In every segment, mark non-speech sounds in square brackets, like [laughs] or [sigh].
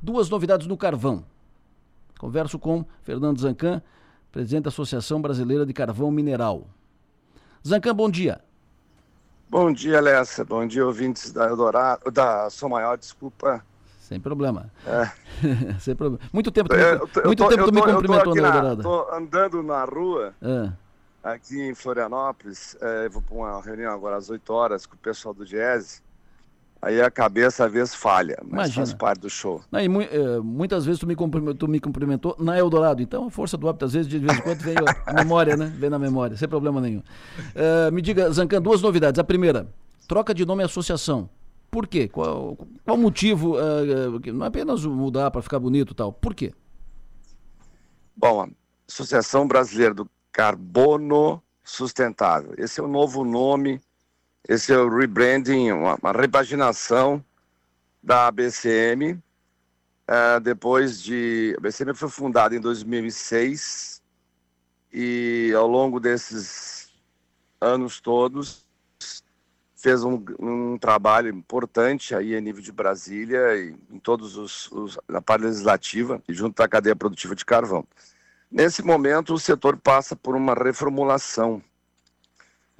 duas novidades no carvão. Converso com Fernando Zancan, presidente da Associação Brasileira de Carvão Mineral. Zancan, bom dia. Bom dia, Lessa. Bom dia, ouvintes da Eldorado, da Som Maior, desculpa. Sem problema. É. [laughs] Sem problema. Muito tempo tu, me, muito tô, tempo tu me cumprimentou na Eldorado. Estou andando na rua, é. aqui em Florianópolis. É, vou para uma reunião agora às 8 horas com o pessoal do Jazz. Aí a cabeça às vezes falha, mas Imagina. faz parte do show. Não, e, uh, muitas vezes tu me, tu me cumprimentou na Eldorado, então a força do hábito, às vezes, de vez em quando vem a [laughs] memória, né? Vem na memória, sem problema nenhum. Uh, me diga, Zancan, duas novidades. A primeira, troca de nome e associação. Por quê? Qual, qual o motivo? Uh, não é apenas mudar para ficar bonito e tal. Por quê? Bom, a Associação Brasileira do Carbono Sustentável. Esse é o novo nome esse é o rebranding, uma, uma repaginação da ABCM. Uh, é, depois de. A ABCM foi fundada em 2006 e ao longo desses anos todos fez um, um, trabalho importante aí a nível de Brasília e em todos os, os na parte legislativa e junto à cadeia produtiva de carvão. Nesse momento o setor passa por uma reformulação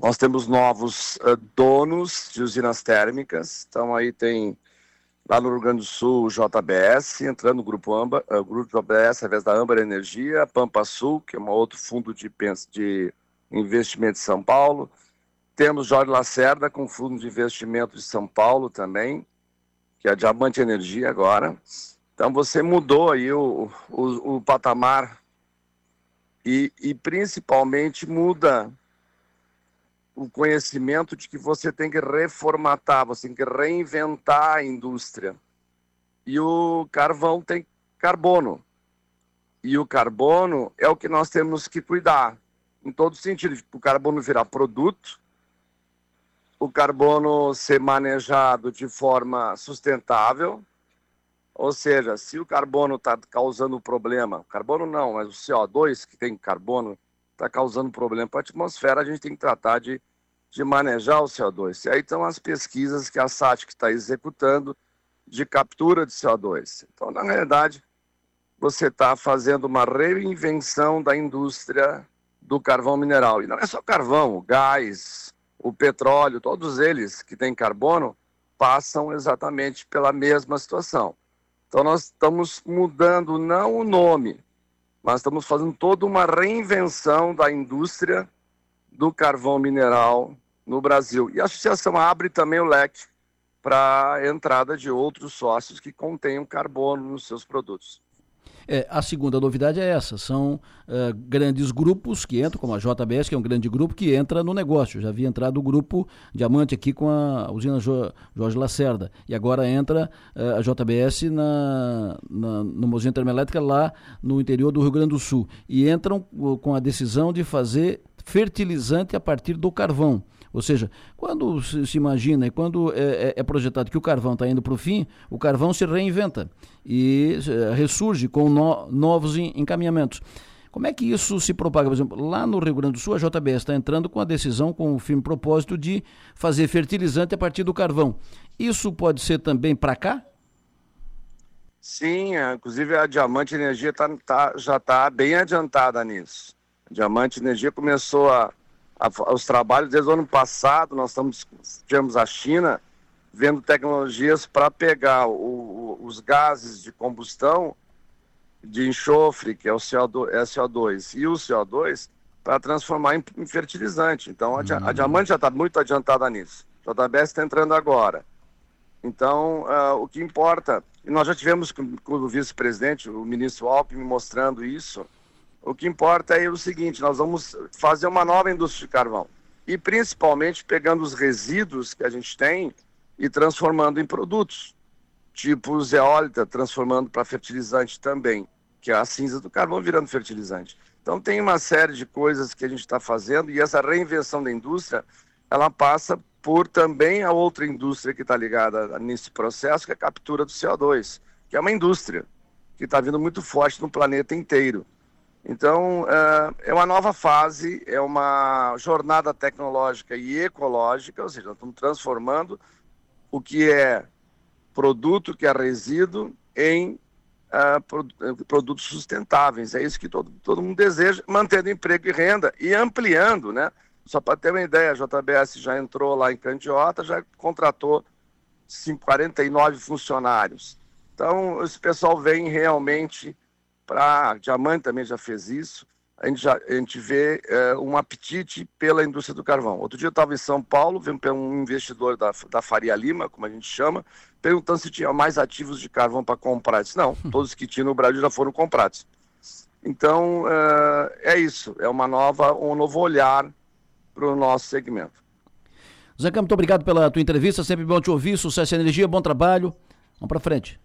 nós temos novos uh, donos de usinas térmicas, então aí tem lá no Rio Grande do Sul JBS, entrando no grupo, Amba, uh, grupo JBS através da Âmbar Energia, Pampa Sul, que é um outro fundo de, de investimento de São Paulo. Temos Jorge Lacerda com fundo de investimento de São Paulo também, que é a Diamante Energia agora. Então você mudou aí o, o, o patamar e, e principalmente muda o conhecimento de que você tem que reformatar, você tem que reinventar a indústria. E o carvão tem carbono. E o carbono é o que nós temos que cuidar, em todo sentido. O carbono virar produto, o carbono ser manejado de forma sustentável, ou seja, se o carbono está causando problema, carbono não, mas o CO2 que tem carbono está causando problema para a atmosfera, a gente tem que tratar de de manejar o CO2. E aí estão as pesquisas que a SATIC está executando de captura de CO2. Então, na realidade, você está fazendo uma reinvenção da indústria do carvão mineral. E não é só carvão, o gás, o petróleo, todos eles que têm carbono passam exatamente pela mesma situação. Então nós estamos mudando não o nome, mas estamos fazendo toda uma reinvenção da indústria do carvão mineral no Brasil. E a associação abre também o leque para a entrada de outros sócios que contenham carbono nos seus produtos. É, a segunda novidade é essa: são uh, grandes grupos que entram, como a JBS, que é um grande grupo que entra no negócio. Já havia entrado o grupo Diamante aqui com a usina jo, Jorge Lacerda. E agora entra uh, a JBS na, na, numa usina termoelétrica lá no interior do Rio Grande do Sul. E entram com a decisão de fazer fertilizante a partir do carvão. Ou seja, quando se imagina e quando é, é, é projetado que o carvão está indo para o fim, o carvão se reinventa e é, ressurge com no, novos encaminhamentos. Como é que isso se propaga? Por exemplo, lá no Rio Grande do Sul, a JBS está entrando com a decisão, com o firme propósito de fazer fertilizante a partir do carvão. Isso pode ser também para cá? Sim, é, inclusive a Diamante Energia tá, tá, já está bem adiantada nisso. Diamante Energia começou a, a, os trabalhos desde o ano passado, nós estamos, tivemos a China vendo tecnologias para pegar o, o, os gases de combustão de enxofre, que é o CO2, é CO2 e o CO2, para transformar em, em, fertilizante. Então, a, uhum. a Diamante já está muito adiantada nisso. A JBS está entrando agora. Então, uh, o que importa, e nós já tivemos com, com o vice-presidente, o ministro Alckmin, mostrando isso, o que importa é o seguinte: nós vamos fazer uma nova indústria de carvão. E principalmente pegando os resíduos que a gente tem e transformando em produtos. Tipo zeólita, transformando para fertilizante também, que é a cinza do carvão virando fertilizante. Então tem uma série de coisas que a gente está fazendo e essa reinvenção da indústria, ela passa por também a outra indústria que está ligada nesse processo, que é a captura do CO2, que é uma indústria que está vindo muito forte no planeta inteiro. Então, é, é uma nova fase, é uma jornada tecnológica e ecológica, ou seja, nós estamos transformando o que é produto, que é resíduo, em uh, produtos sustentáveis. É isso que todo, todo mundo deseja, mantendo emprego e renda e ampliando, né? Só para ter uma ideia, a JBS já entrou lá em Candiota, já contratou 49 funcionários. Então, esse pessoal vem realmente para. Diamante também já fez isso. A gente, já, a gente vê é, um apetite pela indústria do carvão. Outro dia eu estava em São Paulo, vendo um investidor da, da Faria Lima, como a gente chama, perguntando se tinha mais ativos de carvão para comprar. Eu disse, não, todos que tinham no Brasil já foram comprados. Então, é, é isso, é uma nova, um novo olhar para o nosso segmento. Zé Campos, muito obrigado pela tua entrevista, sempre bom te ouvir, sucesso e energia, bom trabalho, vamos para frente.